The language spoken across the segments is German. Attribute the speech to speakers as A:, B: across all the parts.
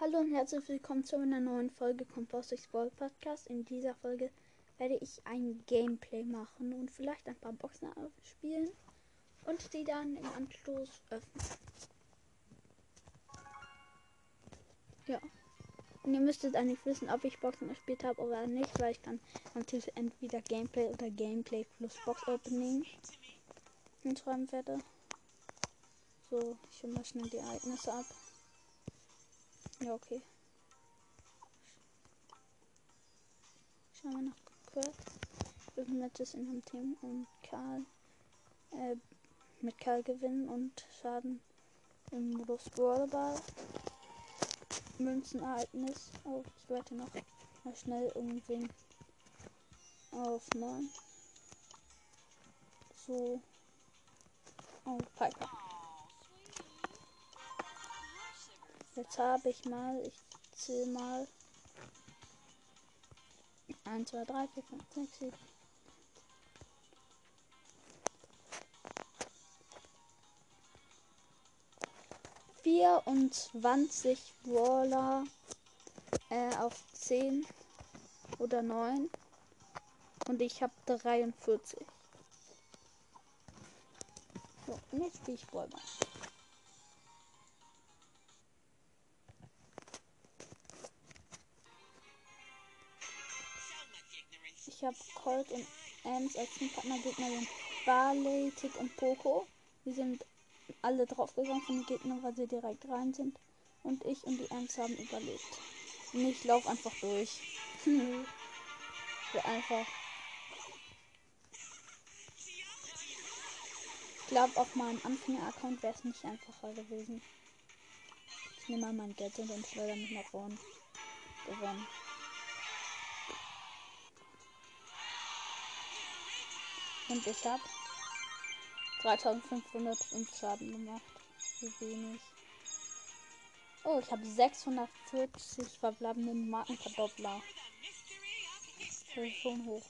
A: Hallo und herzlich willkommen zu einer neuen Folge Composting Ball Podcast. In dieser Folge werde ich ein Gameplay machen und vielleicht ein paar Boxen spielen und die dann im Anschluss öffnen. Ja. Und ihr müsstet eigentlich wissen, ob ich Boxen gespielt habe oder nicht, weil ich dann Titel entweder Gameplay oder Gameplay plus Box Opening hinschreiben werde. So, ich hole mal schnell die Ereignisse ab. Ja, okay. Schauen wir noch kurz. Matches in einem Team und Karl äh, mit Karl gewinnen und Schaden im Modus Brawlball. Münzenereignis. Oh, ich werde noch mal schnell irgendwen auf 9. So. Oh, Piper. Jetzt habe ich mal, ich zähle mal 1, 2, 3, 4, 5, 6, 7. Vierundzwanzig Brawler äh, auf 10 oder 9 und ich habe 43. So, jetzt spiele ich Brawler. Ich habe Colt und Ems als Teampartner Gegnerin Barley, Tick und Poco. Wir sind alle draufgegangen von den Gegnern, weil sie direkt rein sind. Und ich und die Ems haben überlebt. Und ich laufe einfach durch. so einfach. Ich glaube, auf meinem Anfänger-Account wäre es nicht einfacher gewesen. Ich nehme mal mein Gadget und schleudere mich nach vorne. Gewonnen. Und ich habe 3505 Schaden gemacht. Wie wenig. Oh, ich habe 640 verbleibende Markenverdoppler. Das ist schon hoch.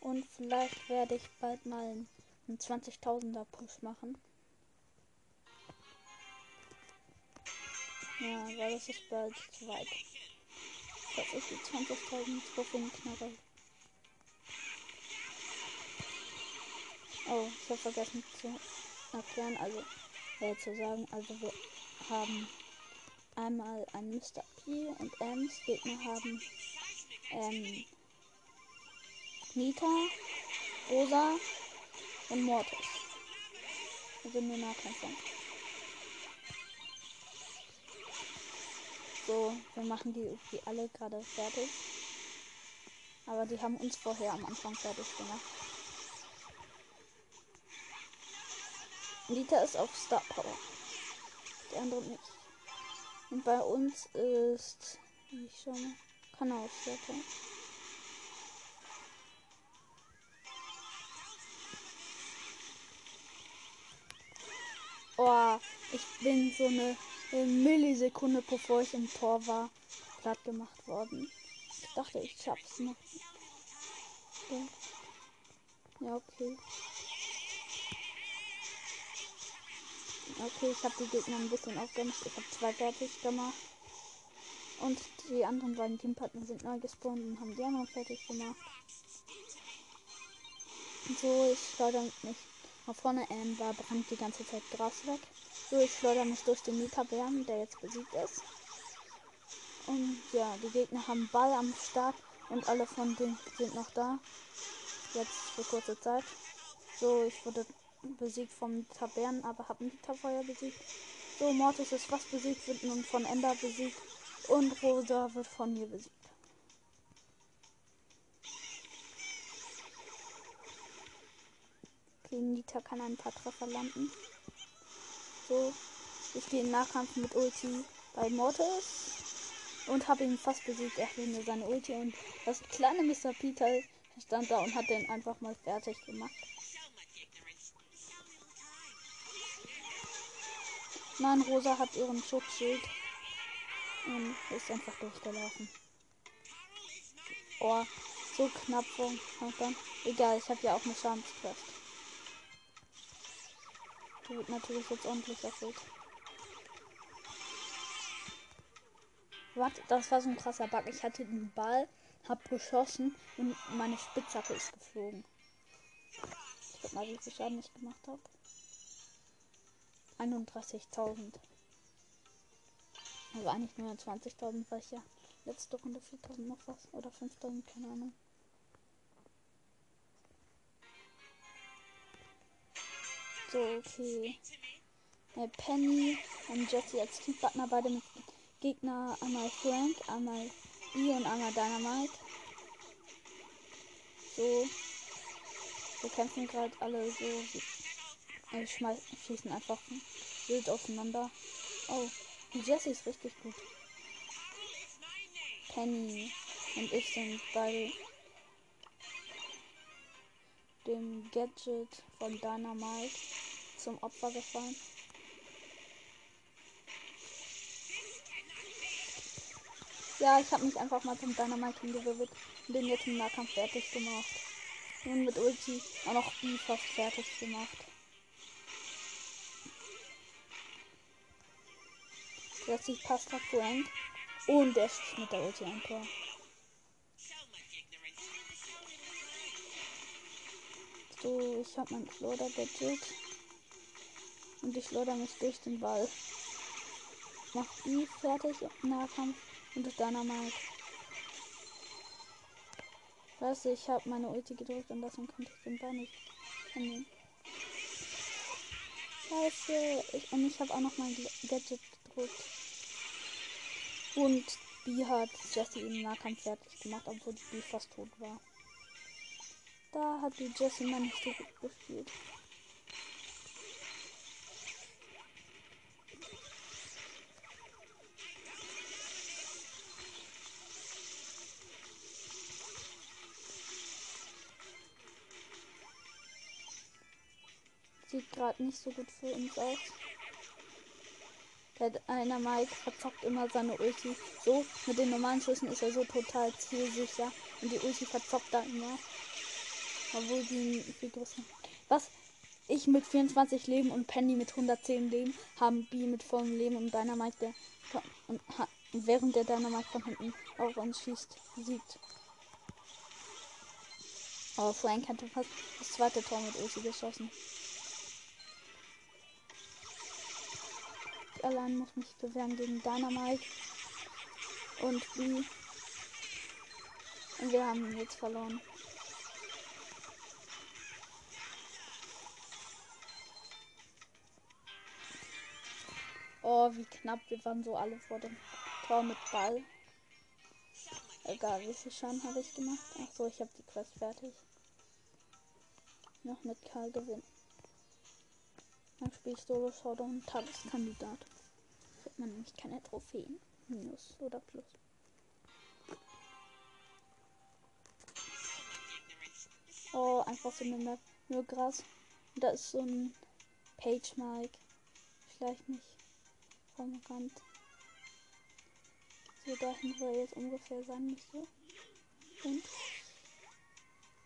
A: Und vielleicht werde ich bald mal einen 20.000er Push machen. Ja, weil das ist bald zu weit. Dass ich die 20.000 Trophäen knarre. Oh, ich habe vergessen zu erklären, also äh, zu sagen, also wir haben einmal ein Mr. P und Ems, Gegner haben ähm, Nita, Rosa und Mortis. Also nur Nahkämpfer. So, wir machen die irgendwie alle gerade fertig. Aber die haben uns vorher am Anfang fertig gemacht. Nita ist auf Star Power. Die andere nicht. Und bei uns ist. Ich schau mal. Power. Oh, ich bin so eine Millisekunde bevor ich im Tor war, platt gemacht worden. Ich dachte, ich schaff's noch. Ja, okay. Okay, ich habe die Gegner ein bisschen aufgemacht. Ich habe zwei fertig gemacht. Und die anderen beiden Teampartner sind neu gespawnt und haben die anderen fertig gemacht. So, ich schleudere mich nach vorne. Ähm, da brennt die ganze Zeit Gras weg. So, ich schleudere mich durch den Mieterbären, der jetzt besiegt ist. Und ja, die Gegner haben Ball am Start und alle von denen sind noch da. Jetzt für kurze Zeit. So, ich wurde besiegt vom Tabern, aber habe Feuer besiegt. So, Mortis ist fast besiegt, wird nun von Ender besiegt. Und Rosa wird von mir besiegt. Okay, Nita kann ein paar Treffer landen. So, ich gehe in Nahkampf mit Ulti bei Mortis. Und habe ihn fast besiegt. Er hat mir seine Ulti und das kleine Mr. Peter stand da und hat den einfach mal fertig gemacht. Nein, Rosa hat ihren Schutzschild. Und ist einfach durchgelaufen. Oh, so knapp dann. Egal, ich habe ja auch eine Schadenskraft. Die wird natürlich jetzt ordentlich erfüllt. Warte, das war so ein krasser Bug. Ich hatte den Ball, hab geschossen und meine Spitzhacke ist geflogen. Ich guck mal, wie viel Schaden ich gemacht habe. 31.000. Also eigentlich nur 20.000, weil ich ja letzte Runde 4.000 noch was. Oder 5.000, keine Ahnung. So, okay. Äh, Penny und Jesse als Teampartner, beide mit Gegner. Einmal Frank, einmal B und einmal Dynamite. So. Wir kämpfen gerade alle so. Äh, schießen einfach wild auseinander. Oh, die Jessie ist richtig gut. Penny und ich sind bei dem Gadget von Dynamite zum Opfer gefallen. Ja, ich habe mich einfach mal zum Dynamite hingewirbelt und den jetzt im Nahkampf fertig gemacht. Und mit Ulti auch noch B fast fertig gemacht. Plötzlich passt der Frank und der schießt mit der Ulti ein Tor. So, ich habe mein Floder Gadget. Und ich loder mich durch den Ball. Mach die fertig im Nahkampf und das Dynamite. Weißt du, ich habe meine Ulti gedrückt und deswegen konnte ich den Ball nicht annehmen. Scheiße. Ich, und ich habe auch noch mein Gadget gedrückt. Und B hat Jesse im Nahkampf fertig gemacht, obwohl die B fast tot war. Da hat die Jessie mal nicht so gut gespielt. Sieht gerade nicht so gut für uns aus. Der Mike verzockt immer seine Ulti. So, mit den normalen Schüssen ist er so total zielsicher. Und die Ulti verzockt da immer. Obwohl die viel größer. Was? Ich mit 24 Leben und Penny mit 110 Leben haben B mit vollem Leben und Dynamite, der und während der Dynamite von hinten auf uns schießt, siegt. Aber Frank hatte fast das zweite Tor mit Ulti geschossen. Ich allein muss mich bewähren gegen Dynamite und B. Und wir haben jetzt verloren. Oh, wie knapp. Wir waren so alle vor dem Tor mit Ball. Egal, wie viel Schaden habe ich gemacht? Ach so, ich habe die Quest fertig. Noch mit Karl gewinnen. Dann spiele ich Solo Showdown Tageskandidat. Kriegt man nämlich keine Trophäen. Minus oder Plus. Oh, einfach so eine Map. Nur Gras. da ist so ein Page Mike. Vielleicht nicht vom So, dahin soll jetzt ungefähr sein, so. Und?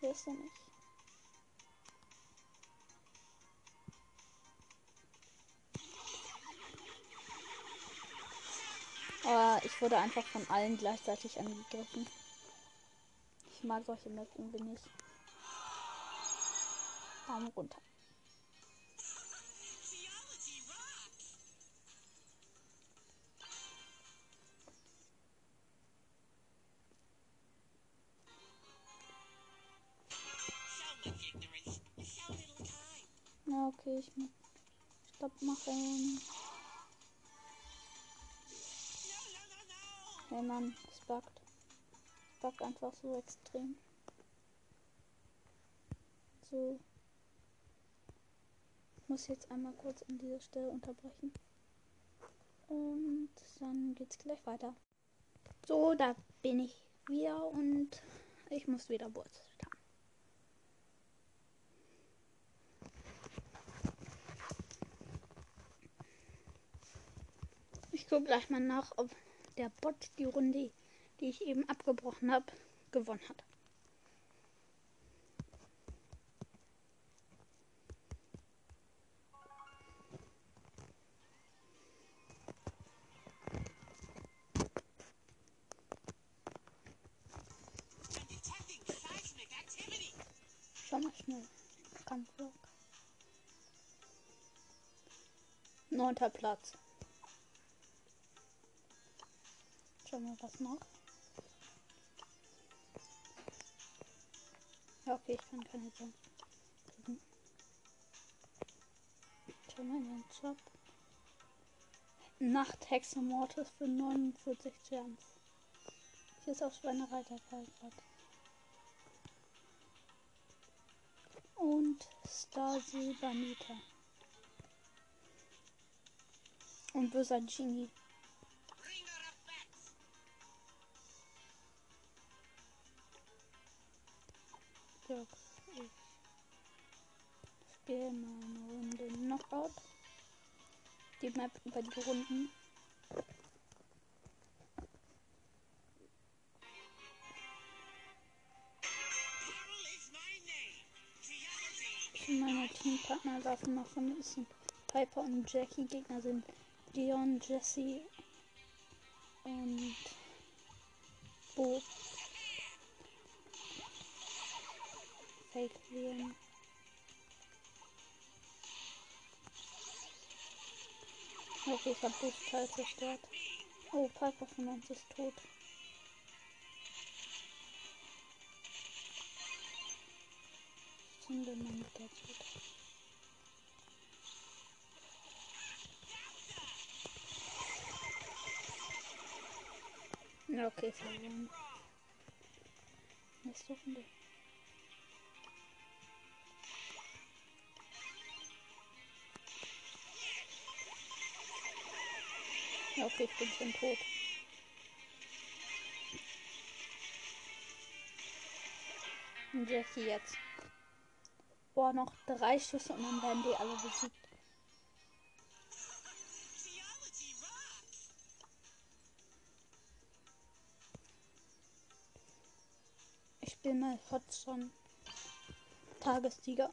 A: Wer ist denn nicht? Ich wurde einfach von allen gleichzeitig angegriffen. Ich mag solche Maps irgendwie nicht. Daumen runter. Okay, ich muss Stopp machen. Hey Mann, es buggt. Es buggt einfach so extrem. So. Ich muss jetzt einmal kurz an dieser Stelle unterbrechen. Und dann geht's gleich weiter. So, da bin ich wieder und ich muss wieder Boots. Ich gucke gleich mal nach, ob der Bot die Runde, die ich eben abgebrochen habe, gewonnen hat. Schau mal schnell. Kampfblock. Neunter Platz. Was noch. Ja, okay, ich kann keine sagen. Schau mal in den Shop. Nachthexe Mortis für 49 Gems. Hier ist auch Schweinereiter Kaltbad. Und Star Silbanita. Und böser Genie. Ja, ich spiele mal eine Runde Knockout. Die Map über die Runden. Meine Teampartner laufen noch von ist Piper und Jackie. Gegner sind Leon, Jesse und Bo. Fake Leon. Okay, ich hab Teil zerstört. Oh, Piper von uns ist tot. Zünde mein Gadget. Ja, okay, verloren. Nächste Runde. Ja, okay, ich bin schon tot. Und Jackie jetzt. Boah, noch drei Schüsse und dann werden die alle besiegt. Ich bin mal Hotson. Tagessieger.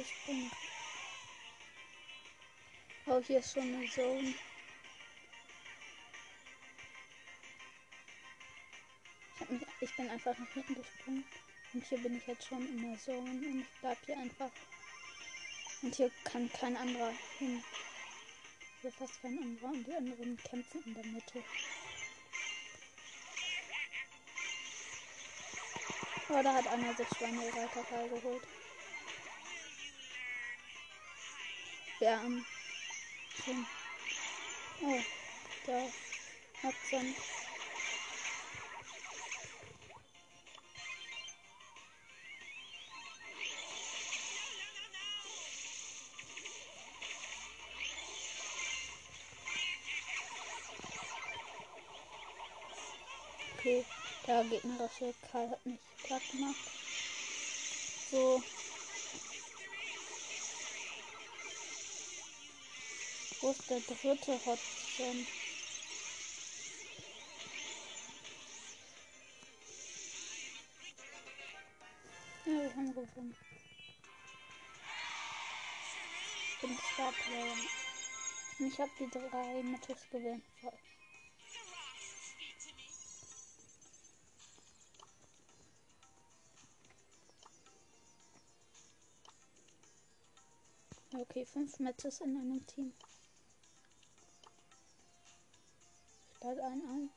A: Ich bin. Oh, hier ist schon eine Zone. Ich, mich, ich bin einfach nach hinten gesprungen. Und hier bin ich jetzt schon in der Zone. Und ich bleib hier einfach. Und hier kann kein anderer hin. Hier fast kein anderer. Und die anderen kämpfen in der Mitte. Oh, da hat einer sich Schweinereiter geholt. Ähm, Oh, da hat dann Okay, der gegnerische Karl hat mich platt gemacht. So, Wo ist der dritte Hotspot? Ja, wir haben gewonnen. Ich bin Starplayer. Und ich habe die drei Matches. Voll. Okay, fünf Matches in einem Team. Start ein ein.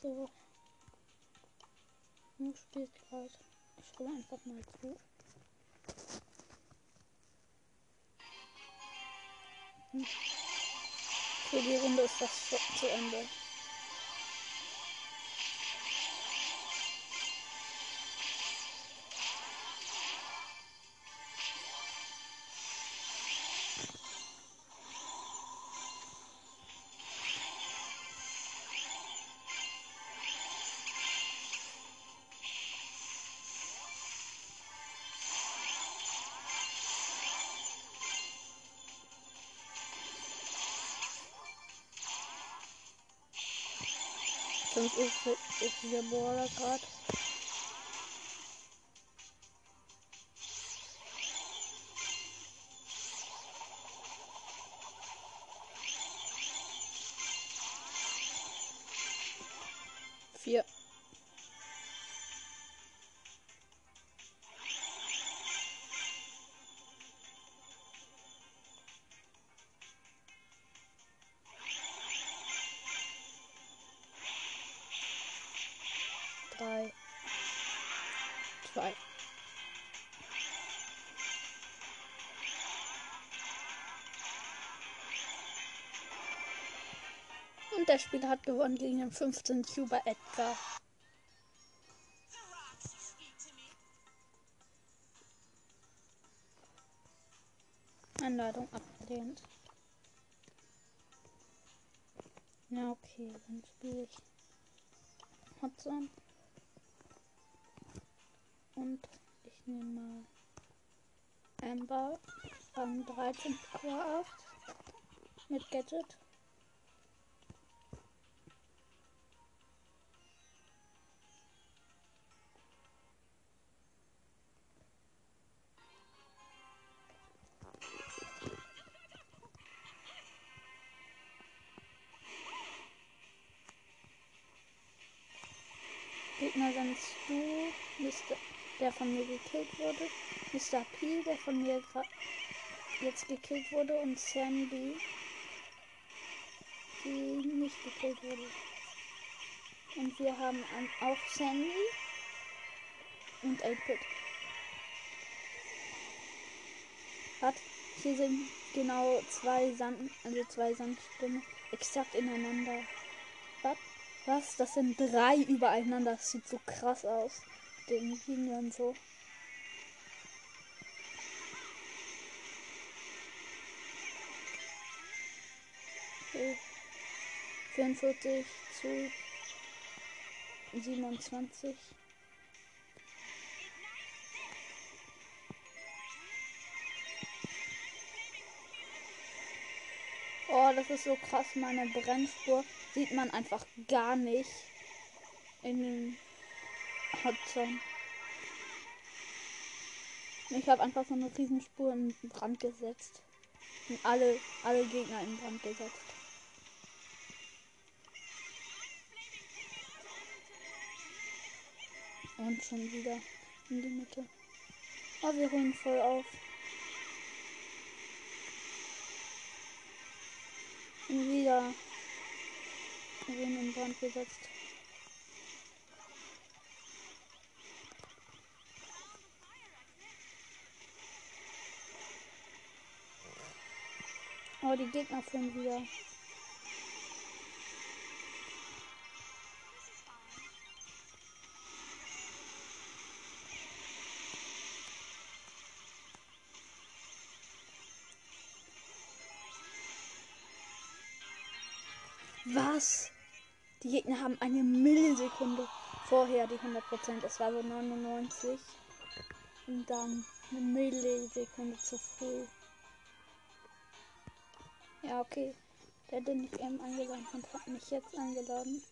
A: So. Du spielst gerade. Ich spiele einfach mal zu. Hm. Für die Runde ist das zu Ende. Sonst ist, ist der Border 3, 2. Und der Spieler hat gewonnen gegen den 15 Cuber Edgar. Einladung abgelehnt. Na okay, dann spiele ich Hotson. Und ich nehme mal Amber Rang 13 Power 8 mit Gadget. Gegner sind Stu, Mr. der von mir gekillt wurde, Mr. P, der von mir jetzt gekillt wurde und Sandy, die nicht gekillt wurde. Und wir haben auch Sandy und 8-Bit. Hat, hier sind genau zwei Sand, also zwei Sandstürme exakt ineinander. Was? Das sind drei übereinander. Das sieht so krass aus. Den Linien so. Okay. 44 zu 27. Oh, das ist so krass. Meine Brennspur sieht man einfach gar nicht in dem Hotzone. Ich habe einfach so eine Riesenspur in Brand gesetzt. Und alle, alle Gegner in Brand gesetzt. Und schon wieder in die Mitte. Oh, wir holen voll auf. Und wieder wurden in Brand gesetzt. Oh, die Gegner führen wieder. Was? Die Gegner haben eine Millisekunde vorher die 100%. Es war so 99. Und dann eine Millisekunde zu früh. Ja, okay. Der, den ich eben eingeladen habe, hat mich jetzt eingeladen.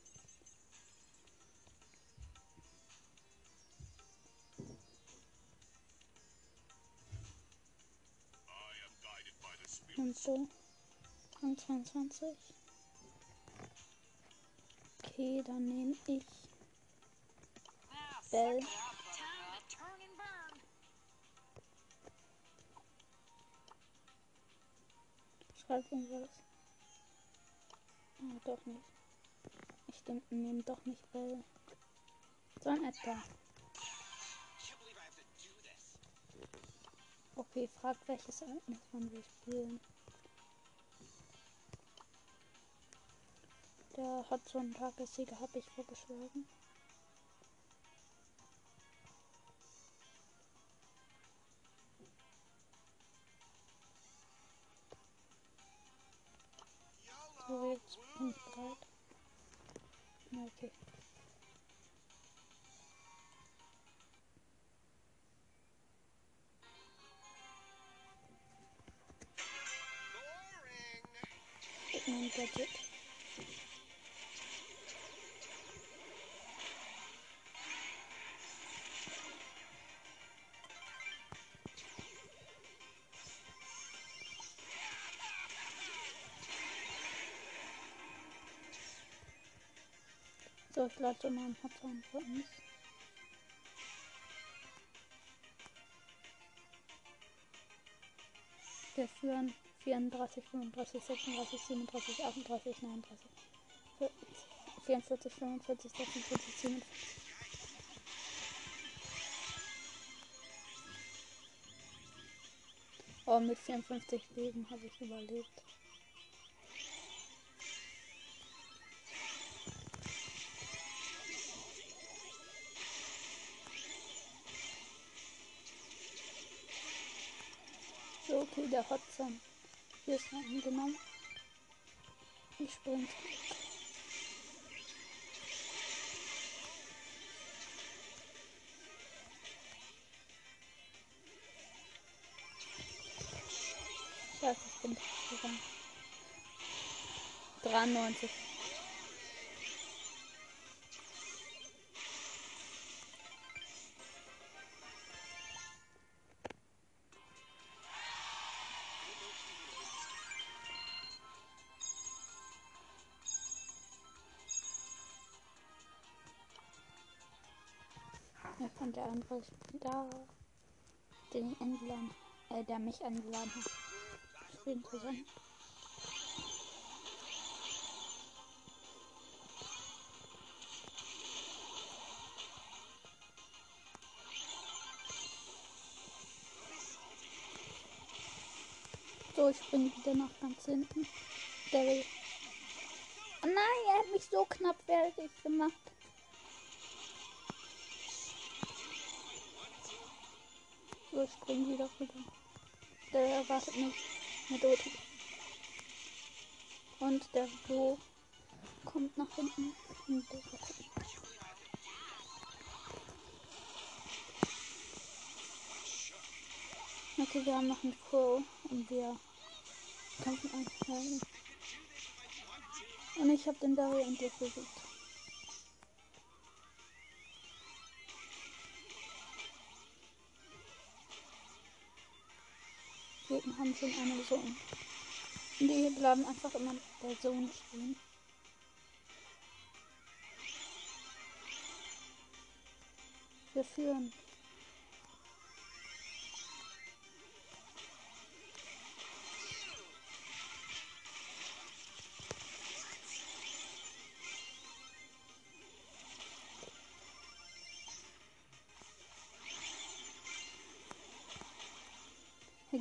A: Und so. Und 22. Okay, dann nehme ich Bell. Schreibt irgendwas. Oh, doch nicht. Ich nehme doch nicht Bell. Sondern Edgar. Okay, fragt welches Ereignis wollen wir spielen. Der hat so einen Tagessieger, habe ich vorgeschlagen. So, ich lade mal ein Hotline für uns. Wir führen 34, 35, 36, 37, 38, 39, 44, 45, 46, 47. Oh, mit 54 Leben habe ich überlebt. Okay, der Hotzahn. Hier ist noch angenommen. Ich springe. Scheiße, ich bin gegangen. 93. Ja, und der andere da, den ich eingeladen, äh, der mich eingeladen hat. Spielen zusammen. So, ich springe wieder nach ganz hinten. Der will. Oh nein, er hat mich so knapp fertig gemacht. Ich spring wieder rüber. Der erwartet mich mit Ulti. Und der Bo kommt nach hinten. Und der Okay, wir haben noch einen Crow und wir kämpfen einsteigen. Und ich habe den Barry endlich besiegt. Gegner haben schon eine Zone. Die bleiben einfach immer der Zone stehen. Wir führen.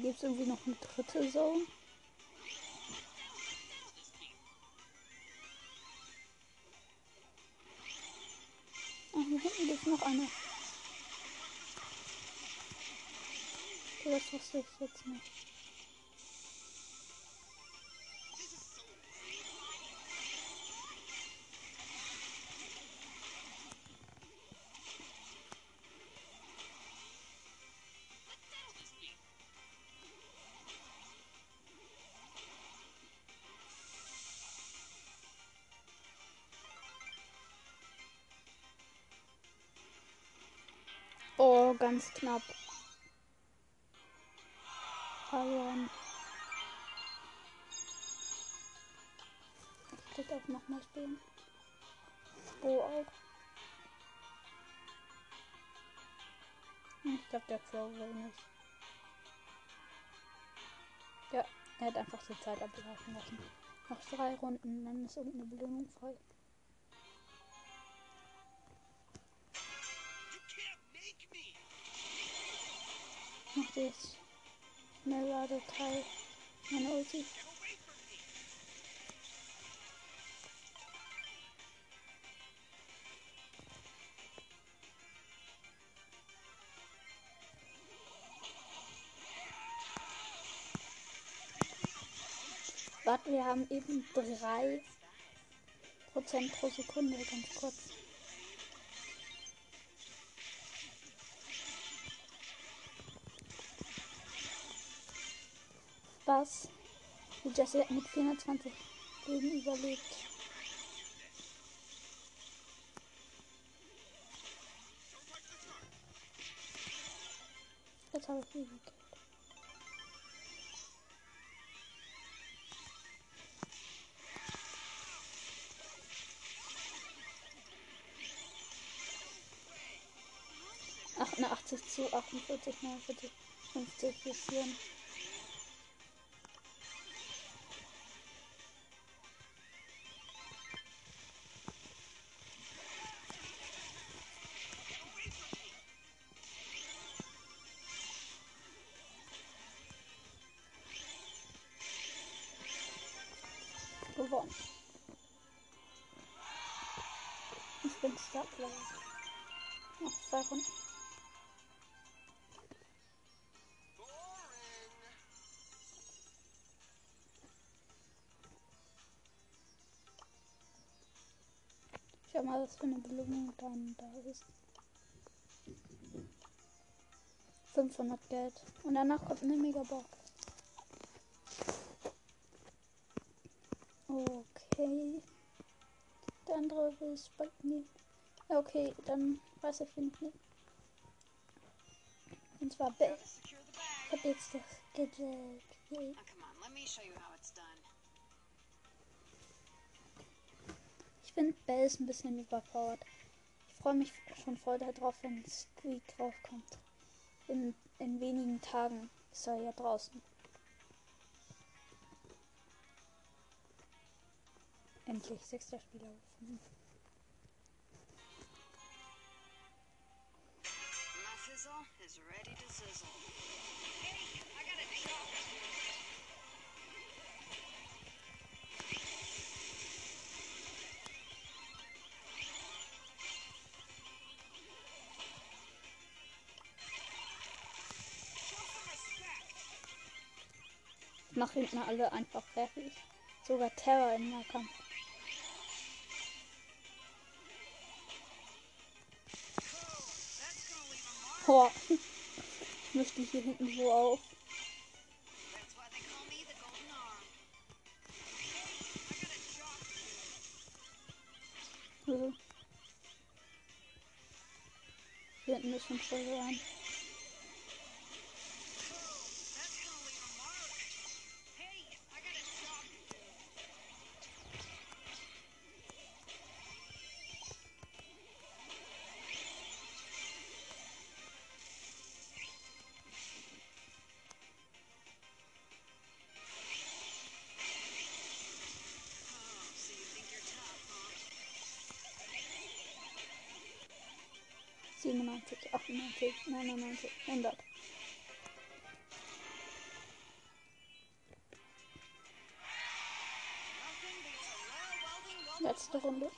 A: Gibt es irgendwie noch eine dritte Zone. Ah, hier hinten gibt es noch eine. Okay, das wusste ich jetzt nicht. Oh, ganz knapp. Verloren. Ich krieg auch nochmal spielen. Bo auch. Ich glaube, der Crow will nicht. Ja, er hat einfach die Zeit ablaufen lassen. Noch drei Runden, dann ist irgendeine Belohnung frei. Das Schnellladeteil. Meine Ulti. Warte, wir haben eben 3 Prozent pro Sekunde, ganz kurz. krass. Die Jessie hat mit 420 Leben überlebt. Jetzt habe ich ihn gekillt. Ach, zu 48, 49, 50 bis 4. Gewonnen. Ich bin Starplayer. Noch zwei Runden. Schau mal, was für eine Belohnung dann da ist. 500 Geld. Und danach kommt eine Megabox. Andere will es mir. Ja, okay, dann ich nicht. Und zwar Bell. Ich hab jetzt das Gadget. Yay. Ich finde Bell ist ein bisschen überpowered. Ich freue mich schon voll darauf, wenn Squeak raufkommt. In, in wenigen Tagen ist er ja draußen. Endlich, sechster Spieler. Mache hinten alle einfach fertig. Sogar Terror im Nahkampf. Boah. Ich möchte hier hinten so auf. Also. Hier hinten ist schon voll rein. 97, 98, 99, 100.
B: Nothing beats a rare welding welding
A: Letzte Runde.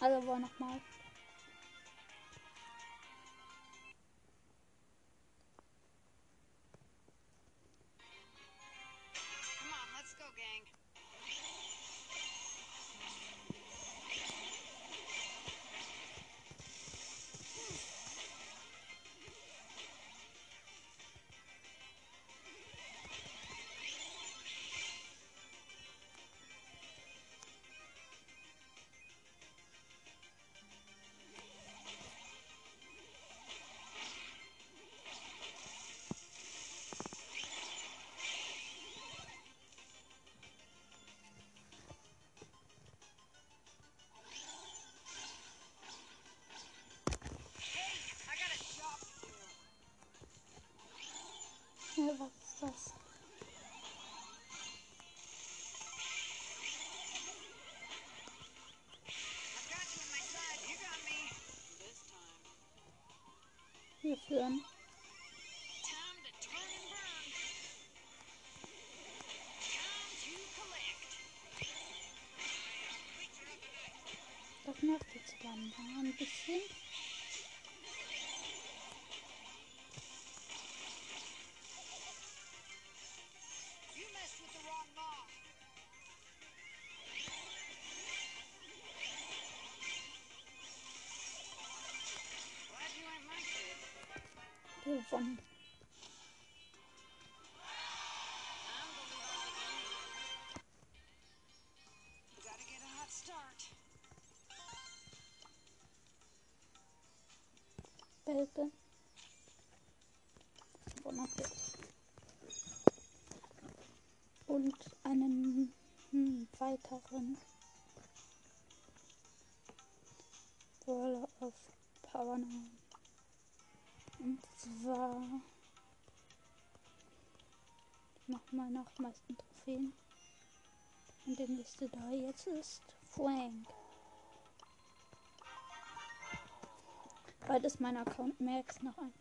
A: Alle wollen nochmal.
B: Time to collect.
A: Das nervt jetzt dann ein bisschen. Belbe. 140. Und einen hm, weiteren Brawler auf Power 9. Und zwar nochmal nach meisten Trophäen. Und der nächste da jetzt ist Frank. Bald ist mein Account Max noch ein.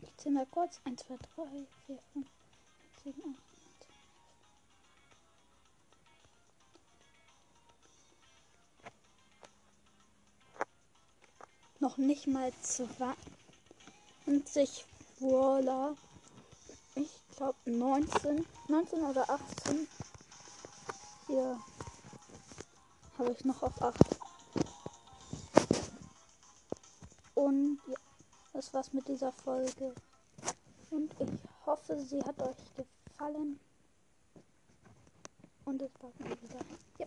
A: Ich zähle mal kurz. 1, 2, 3, 4, 5, 7, 8. Noch nicht mal 20 Brawler. Ich glaube 19, 19 oder 18. Hier habe ich noch auf 8. Und ja, das war's mit dieser Folge. Und ich hoffe, sie hat euch gefallen. Und es mal wieder. Ja.